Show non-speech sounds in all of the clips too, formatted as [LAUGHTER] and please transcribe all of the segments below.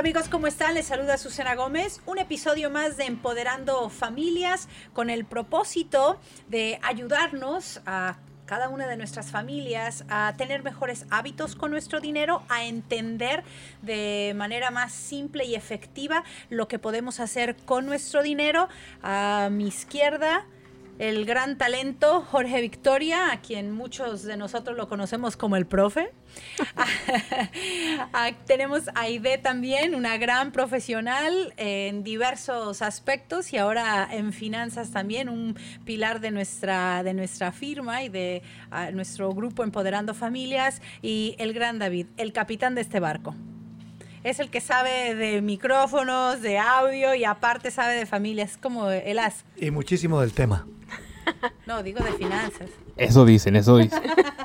Amigos, ¿cómo están? Les saluda Susana Gómez. Un episodio más de Empoderando Familias con el propósito de ayudarnos a cada una de nuestras familias a tener mejores hábitos con nuestro dinero, a entender de manera más simple y efectiva lo que podemos hacer con nuestro dinero. A mi izquierda, el gran talento Jorge Victoria, a quien muchos de nosotros lo conocemos como el profe. [LAUGHS] Ah, tenemos a Aide también, una gran profesional en diversos aspectos y ahora en finanzas también, un pilar de nuestra, de nuestra firma y de ah, nuestro grupo Empoderando Familias. Y el gran David, el capitán de este barco es el que sabe de micrófonos, de audio y aparte sabe de familias, como el as. Y muchísimo del tema. No, digo de finanzas. Eso dicen, eso dicen. [LAUGHS]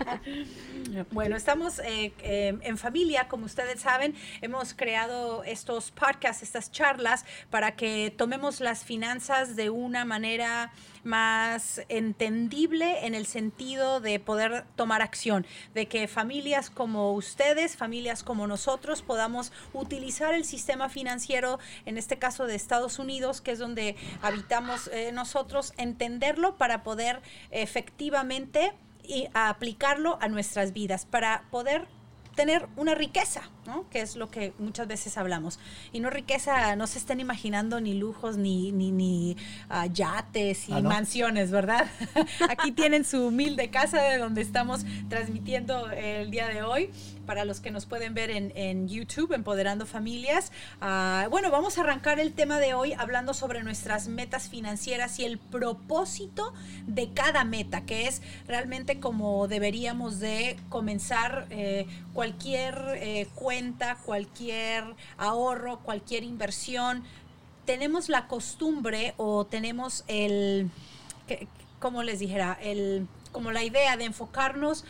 Bueno, estamos eh, eh, en familia, como ustedes saben, hemos creado estos podcasts, estas charlas, para que tomemos las finanzas de una manera más entendible en el sentido de poder tomar acción, de que familias como ustedes, familias como nosotros, podamos utilizar el sistema financiero, en este caso de Estados Unidos, que es donde habitamos eh, nosotros, entenderlo para poder efectivamente y aplicarlo a nuestras vidas para poder tener una riqueza, ¿no? que es lo que muchas veces hablamos. Y no riqueza, no se estén imaginando ni lujos, ni, ni, ni ah, yates y ah, mansiones, ¿verdad? [LAUGHS] Aquí tienen su humilde casa de donde estamos transmitiendo el día de hoy para los que nos pueden ver en, YouTube, Empoderando Familias. Ah, bueno, vamos a arrancar el tema de hoy hablando sobre nuestras metas financieras y el propósito de cada meta, que es realmente como deberíamos de comenzar eh, cualquier eh, cuenta, cualquier ahorro, cualquier inversión. Tenemos la costumbre o tenemos el, como les dijera, el como la idea de enfocarnos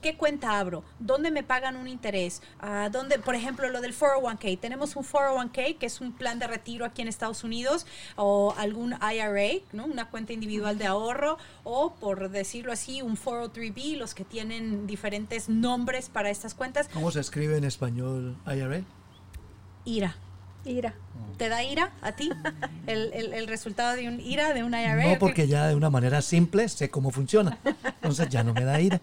¿Qué cuenta abro? ¿Dónde me pagan un interés? Uh, ¿dónde, por ejemplo, lo del 401k? Tenemos un 401k que es un plan de retiro aquí en Estados Unidos o algún IRA, ¿no? una cuenta individual de ahorro o, por decirlo así, un 403b, los que tienen diferentes nombres para estas cuentas. ¿Cómo se escribe en español IRA? IRA. Ira. ¿Te da ira a ti el, el, el, resultado de un ira, de un IRA? No, porque ya de una manera simple sé cómo funciona. Entonces ya no me da ira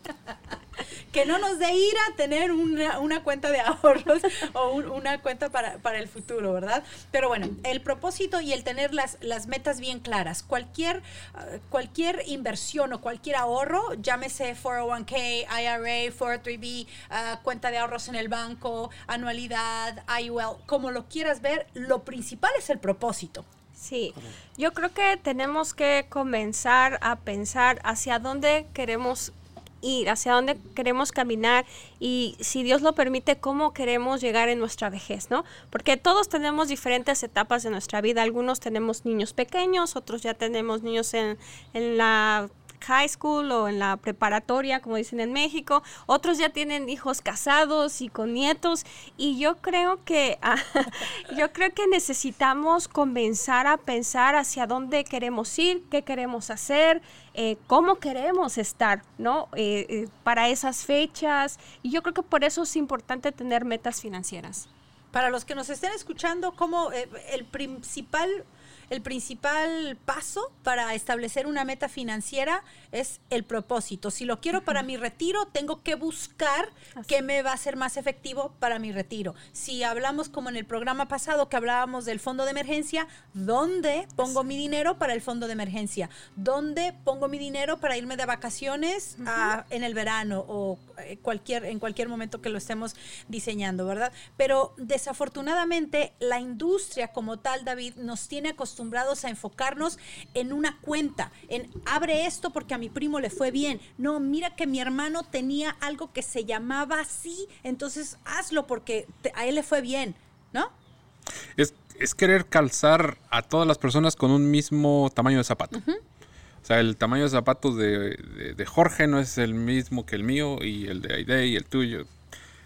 que no nos dé ira tener una, una cuenta de [LAUGHS] ahorros o una cuenta para, para, el futuro, ¿verdad? Pero bueno, el propósito y el tener las, las metas bien claras. Cualquier, uh, cualquier inversión o cualquier ahorro, llámese 401k, IRA, 403b, uh, cuenta de ahorros en el banco, anualidad, IUL, como lo quieras ver, lo principal es el propósito. Sí, yo creo que tenemos que comenzar a pensar hacia dónde queremos ir, hacia dónde queremos caminar y si Dios lo permite, cómo queremos llegar en nuestra vejez, ¿no? Porque todos tenemos diferentes etapas de nuestra vida. Algunos tenemos niños pequeños, otros ya tenemos niños en, en la high school o en la preparatoria, como dicen en México. Otros ya tienen hijos casados y con nietos. Y yo creo que ah, [LAUGHS] yo creo que necesitamos comenzar a pensar hacia dónde queremos ir, qué queremos hacer, eh, cómo queremos estar, ¿no? Eh, eh, para esas fechas. Y yo creo que por eso es importante tener metas financieras. Para los que nos estén escuchando, como el principal el principal paso para establecer una meta financiera es el propósito. Si lo quiero para mi retiro, tengo que buscar qué me va a ser más efectivo para mi retiro. Si hablamos como en el programa pasado que hablábamos del fondo de emergencia, ¿dónde pongo mi dinero para el fondo de emergencia? ¿Dónde pongo mi dinero para irme de vacaciones en el verano o eh, cualquier, en cualquier momento que lo estemos diseñando, verdad? Pero desafortunadamente la industria como tal, David, nos tiene acostumbrados acostumbrados a enfocarnos en una cuenta, en abre esto porque a mi primo le fue bien. No, mira que mi hermano tenía algo que se llamaba así, entonces hazlo porque a él le fue bien, ¿no? Es, querer calzar a todas las personas con un mismo tamaño de zapato. O sea, el tamaño de zapatos de, Jorge no es el mismo que el mío y el de Aide y el tuyo.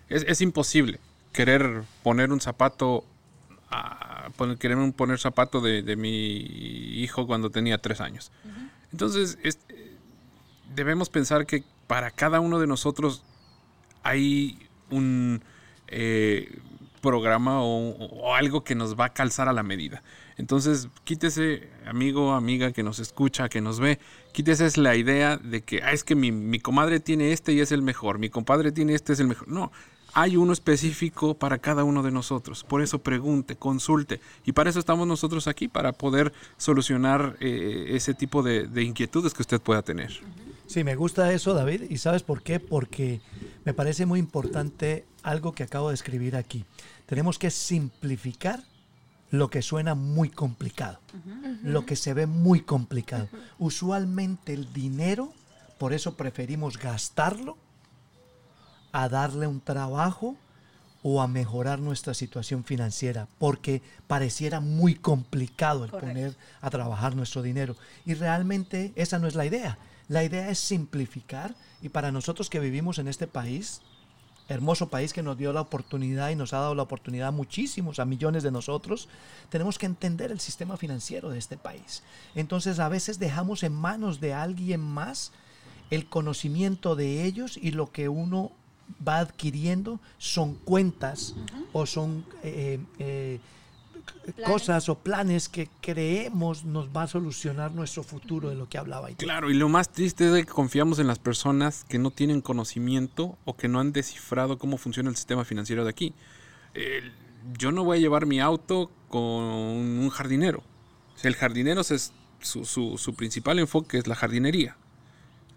Es, es imposible querer poner un zapato a poner, queremos poner zapato de, mi hijo cuando tenía tres años. Entonces, debemos pensar que para cada uno de nosotros hay un... Eh, programa o, o algo que nos va a calzar a la medida. Entonces, quítese, amigo, amiga que nos escucha, que nos ve, quítese es la idea de que ah, es que mi, mi comadre tiene este y es el mejor, mi compadre tiene este es el mejor. No, hay uno específico para cada uno de nosotros. Por eso pregunte, consulte. Y para eso estamos nosotros aquí, para poder solucionar eh, ese tipo de, de inquietudes que usted pueda tener. Sí, me gusta eso, David. ¿Y sabes por qué? Porque me parece muy importante algo que acabo de escribir aquí. Tenemos que simplificar lo que suena muy complicado, lo que se ve muy complicado. Usualmente el dinero, por eso preferimos gastarlo a darle un trabajo o a mejorar nuestra situación financiera, porque pareciera muy complicado el Correcto. poner a trabajar nuestro dinero. Y realmente esa no es la idea. La idea es simplificar y para nosotros que vivimos en este país, hermoso país que nos dio la oportunidad y nos ha dado la oportunidad a muchísimos, a millones de nosotros, tenemos que entender el sistema financiero de este país. Entonces a veces dejamos en manos de alguien más el conocimiento de ellos y lo que uno va adquiriendo son cuentas o son eh, eh, cosas o planes que creemos nos va a solucionar nuestro futuro de lo que hablaba. Ite. Claro, y lo más triste es que confiamos en las personas que no tienen conocimiento o que no han descifrado cómo funciona el sistema financiero de aquí. Yo no voy a llevar mi auto con un jardinero. El jardinero es su, su- su principal enfoque es la jardinería.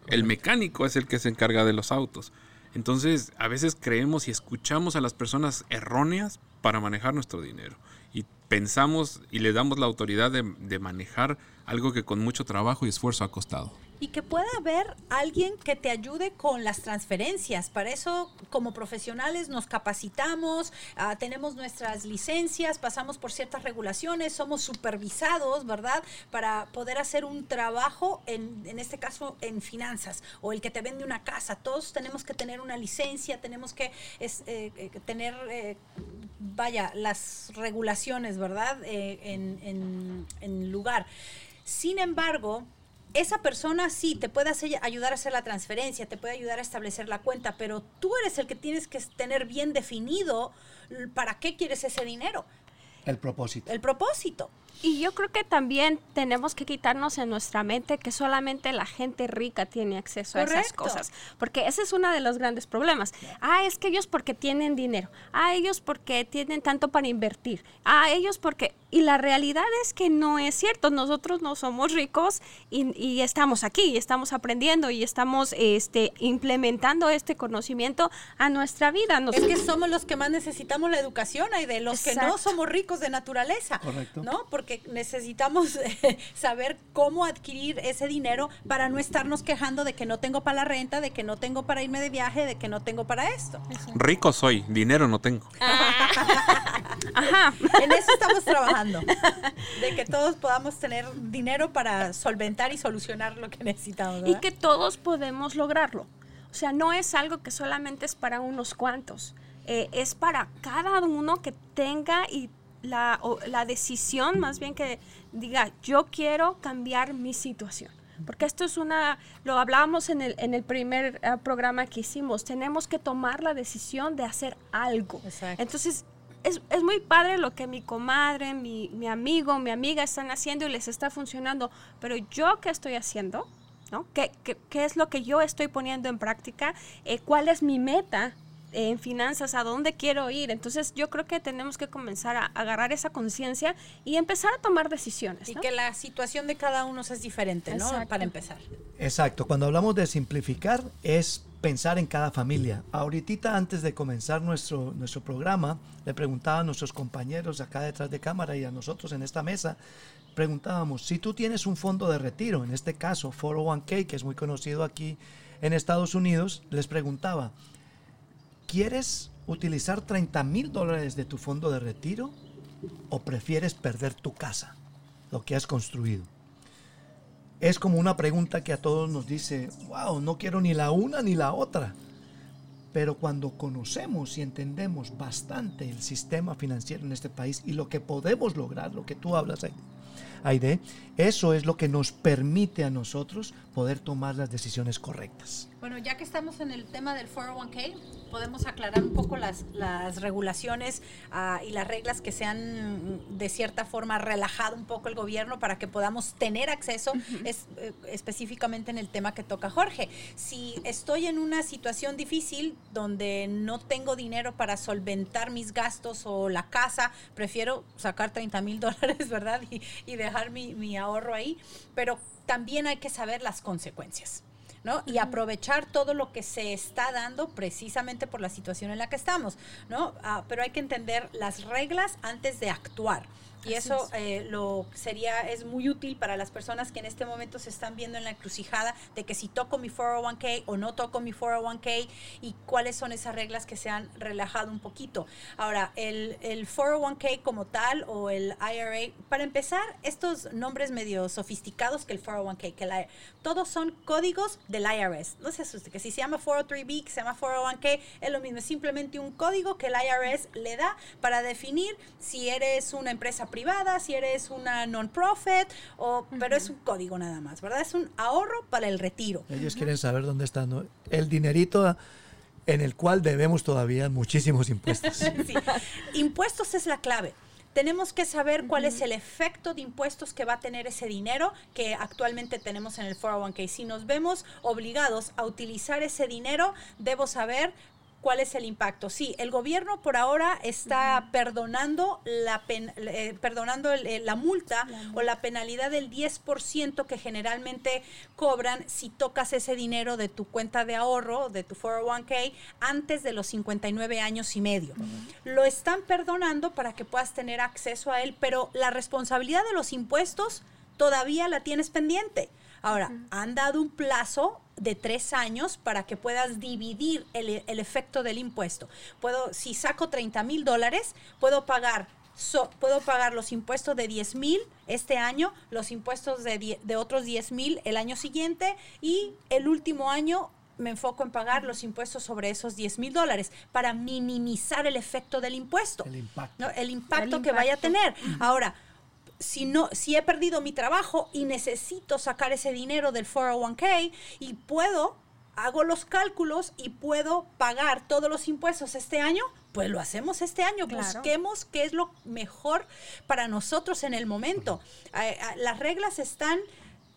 El mecánico es el que se encarga de los autos. Entonces, a veces creemos y escuchamos a las personas erróneas para manejar nuestro dinero. Y pensamos y le damos la autoridad de, de manejar algo que con mucho trabajo y esfuerzo ha costado. Y que pueda haber alguien que te ayude con las transferencias. Para eso, como profesionales, nos capacitamos, ah, tenemos nuestras licencias, pasamos por ciertas regulaciones, somos supervisados, ¿verdad? Para poder hacer un trabajo, en, en este caso, en finanzas, o el que te vende una casa. Todos tenemos que tener una licencia, tenemos que es, eh, eh, tener, eh, vaya, las regulaciones, ¿verdad? En- en lugar. Sin embargo, esa persona sí te puede ayudar a hacer la transferencia, te puede ayudar a establecer la cuenta, pero tú eres el que tienes que tener bien definido para qué quieres ese dinero, El propósito. el propósito. Y yo creo que también tenemos que quitarnos en nuestra mente que solamente la gente rica tiene acceso a esas cosas. Porque ese es uno de los grandes problemas. Ah, es que ellos porque tienen dinero. Ah, ellos porque tienen tanto para invertir. Ah, ellos porque... Y la realidad es que no es cierto. Nosotros no somos ricos y, y estamos aquí, y estamos aprendiendo y estamos este, implementando este conocimiento a nuestra vida. Nos- Es que somos los que más necesitamos la educación, y de los que no somos ricos de naturaleza, Correcto. ¿no? Porque necesitamos eh, [LAUGHS] saber cómo adquirir ese dinero para no estarnos quejando de que no tengo para la renta, de que no tengo para irme de viaje, de que no tengo para esto. Rico soy, dinero no tengo. [LAUGHS] Ajá. En eso estamos trabajando, de que todos podamos tener dinero para solventar y solucionar lo que necesitamos. y ¿verdad? que todos podemos lograrlo. O sea, no es algo que solamente es para unos cuantos, eh, es para cada uno que tenga y la, o la decisión, más bien que diga, yo quiero cambiar mi situación. Porque esto es una, lo hablábamos en el, en el primer eh, programa que hicimos, tenemos que tomar la decisión de hacer algo. Exacto. Entonces, es, es muy padre lo que mi comadre, mi, mi amigo, mi amiga están haciendo y les está funcionando, pero yo qué estoy haciendo, ¿no? ¿Qué, qué, qué es lo que yo estoy poniendo en práctica? Eh, ¿Cuál es mi meta? En finanzas, a dónde quiero ir. Entonces yo creo que tenemos que comenzar a agarrar esa conciencia y empezar a tomar decisiones. Y que la situación de cada uno es diferente, ¿no? Exacto. Para empezar. Exacto, cuando hablamos de simplificar es pensar en cada familia. Ahorita antes de comenzar nuestro, nuestro programa, le preguntaba a nuestros compañeros acá detrás de cámara y a nosotros en esta mesa, preguntábamos, si tú tienes un fondo de retiro, en este caso 401k, que es muy conocido aquí en Estados Unidos, les preguntaba, ¿quieres utilizar 30 mil dólares de tu fondo de retiro o prefieres perder tu casa, lo que has construido? es como una pregunta que a todos nos dice, wow, no quiero ni la una ni la otra. Pero cuando conocemos y entendemos bastante el sistema financiero en este país y lo que podemos lograr, lo que tú hablas ahí, Aide, eso es lo que nos permite a nosotros poder tomar las decisiones correctas. Bueno, ya que estamos en el tema del 401k, podemos aclarar un poco las, las regulaciones uh, y las reglas que se han de cierta forma relajado un poco el gobierno para que podamos tener acceso uh -huh. es, eh, específicamente en el tema que toca Jorge. Si estoy en una situación difícil donde no tengo dinero para solventar mis gastos o la casa, prefiero sacar 30 mil dólares, [LAUGHS] ¿verdad? Y, y dejar mi, mi ahorro ahí, pero también hay que saber las consecuencias. ¿no? Y aprovechar todo lo que se está dando precisamente por la situación en la que estamos, ¿no? Uh, pero hay que entender las reglas antes de actuar. Y Así eso es. eh, lo sería, es muy útil para las personas que en este momento se están viendo en la encrucijada de que si toco mi 401k o no toco mi 401k y cuáles son esas reglas que se han relajado un poquito. Ahora, el, el 401k como tal o el IRA, para empezar, estos nombres medio sofisticados que el 401k, que la, todos son códigos del IRS. No se asuste, que si se llama 403b, que se llama 401k, es lo mismo, es simplemente un código que el IRS le da para definir si eres una empresa privada, si eres una non-profit, o, uh -huh. pero es un código nada más, ¿verdad? Es un ahorro para el retiro. Ellos uh -huh. quieren saber dónde está ¿no? el dinerito en el cual debemos todavía muchísimos impuestos. [LAUGHS] sí. Impuestos es la clave tenemos que saber cuál es el efecto de impuestos que va a tener ese dinero que actualmente tenemos en el 401k. Si nos vemos obligados a utilizar ese dinero, debo saber cuál es el impacto. Sí, el gobierno por ahora está uh -huh. perdonando la pen, eh, perdonando el, eh, la, multa la o la penalidad del 10% que generalmente cobran si tocas ese dinero de tu cuenta de ahorro, de tu 401k, antes de los 59 años y medio. Uh -huh. Lo están perdonando para que puedas tener acceso a él, pero la responsabilidad de los impuestos todavía la tienes pendiente. Ahora, uh -huh. han dado un plazo de tres años para que puedas dividir el, el efecto del impuesto. Puedo, si saco 30 mil dólares, puedo pagar So, puedo pagar los impuestos de 10 mil este año, los impuestos de, die, de otros 10 mil el año siguiente y el último año me enfoco en pagar los impuestos sobre esos 10 mil dólares para minimizar el efecto del impuesto, el impacto, ¿no? el impacto el que impacto. vaya a tener. Ahora, si no si he perdido mi trabajo y necesito sacar ese dinero del 401k y puedo hago los cálculos y puedo pagar todos los impuestos este año, pues lo hacemos este año. Claro. Busquemos qué es lo mejor para nosotros en el momento. Las reglas están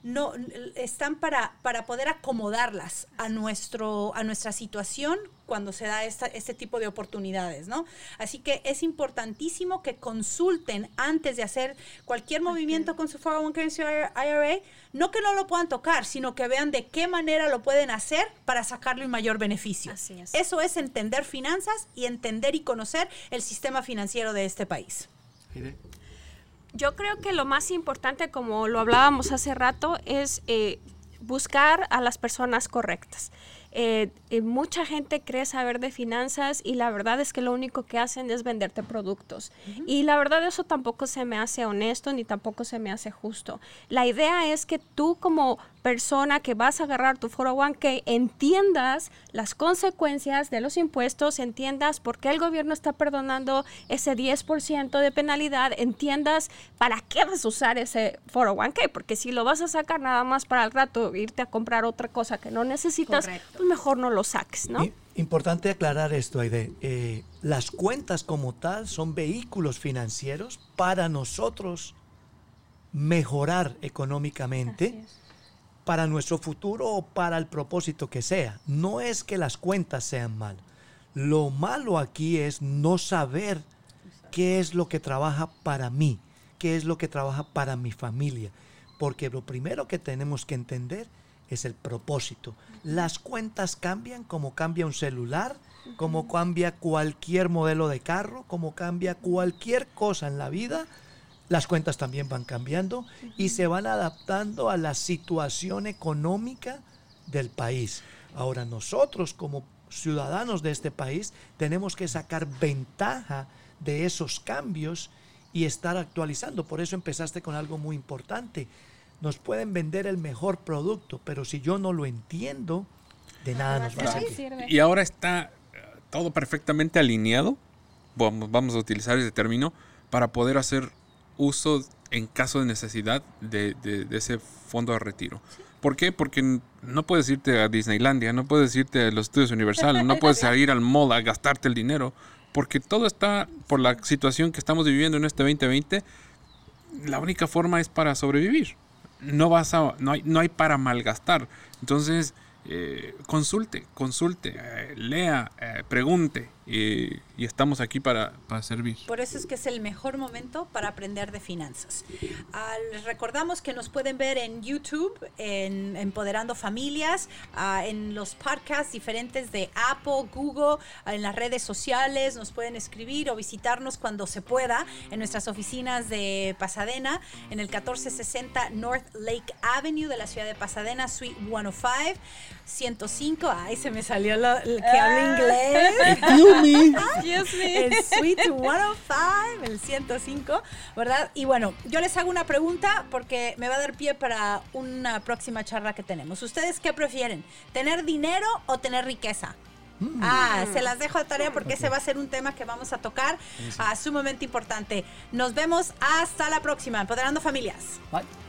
no están para, para poder acomodarlas a nuestro a nuestra situación cuando se da esta, este tipo de oportunidades, ¿no? Así que es importantísimo que consulten antes de hacer cualquier movimiento okay. con su 401k IRA, no que no lo puedan tocar, sino que vean de qué manera lo pueden hacer para sacarle un mayor beneficio. Así es. Eso es entender finanzas y entender y conocer el sistema financiero de este país. Yo creo que lo más importante, como lo hablábamos hace rato, es eh, buscar a las personas correctas. Eh, eh, mucha gente cree saber de finanzas y la verdad es que lo único que hacen es venderte productos. Uh -huh. Y la verdad eso tampoco se me hace honesto ni tampoco se me hace justo. La idea es que tú como persona que vas a agarrar tu 401k entiendas las consecuencias de los impuestos, entiendas por qué el gobierno está perdonando ese 10% de penalidad, entiendas para qué vas a usar ese 401k, porque si lo vas a sacar nada más para el rato, irte a comprar otra cosa que no necesitas, Correcto. Mejor no lo saques, ¿no? Importante aclarar esto, Aide. Eh, las cuentas como tal son vehículos financieros para nosotros mejorar económicamente para nuestro futuro o para el propósito que sea. No es que las cuentas sean mal. Lo malo aquí es no saber qué es lo que trabaja para mí, qué es lo que trabaja para mi familia. Porque lo primero que tenemos que entender es el propósito. Las cuentas cambian como cambia un celular, como cambia cualquier modelo de carro, como cambia cualquier cosa en la vida. Las cuentas también van cambiando y se van adaptando a la situación económica del país. Ahora nosotros como ciudadanos de este país tenemos que sacar ventaja de esos cambios y estar actualizando. Por eso empezaste con algo muy importante nos pueden vender el mejor producto, pero si yo no lo entiendo, de nada nos va a servir. Y ahora está todo perfectamente alineado, vamos, vamos a utilizar ese término, para poder hacer uso en caso de necesidad de, de ese fondo de retiro. ¿Por qué? Porque no puedes irte a Disneylandia, no puedes irte a los estudios Universal, no puedes [LAUGHS] ir al mall a gastarte el dinero, porque todo está por la situación que estamos viviendo en este 2020. La única forma es para sobrevivir. No vas a, no hay, no hay para malgastar. Entonces, eh, consulte, consulte, eh, lea, eh, pregunte y, estamos aquí para, servir. Por eso es que es el mejor momento para aprender de finanzas. les recordamos que nos pueden ver en YouTube, en Empoderando Familias, ah, en los podcasts diferentes de Apple, Google, ah, en las redes sociales, nos pueden escribir o visitarnos cuando se pueda en nuestras oficinas de Pasadena, en el 1460 North Lake Avenue de la ciudad de Pasadena, Suite 105. 105, ay, se me salió lo, que habla ah. inglés. Excuse me. El Suite 105, el 105, ¿verdad? Y bueno, yo les hago una pregunta porque me va a dar pie para una próxima charla que tenemos. ¿Ustedes qué prefieren? ¿Tener dinero o tener riqueza? Mm. Ah, se las dejo de tarea porque ese va a ser un tema que vamos a tocar, ah, sumamente importante. Nos vemos hasta la próxima, Empoderando Familias. Bye.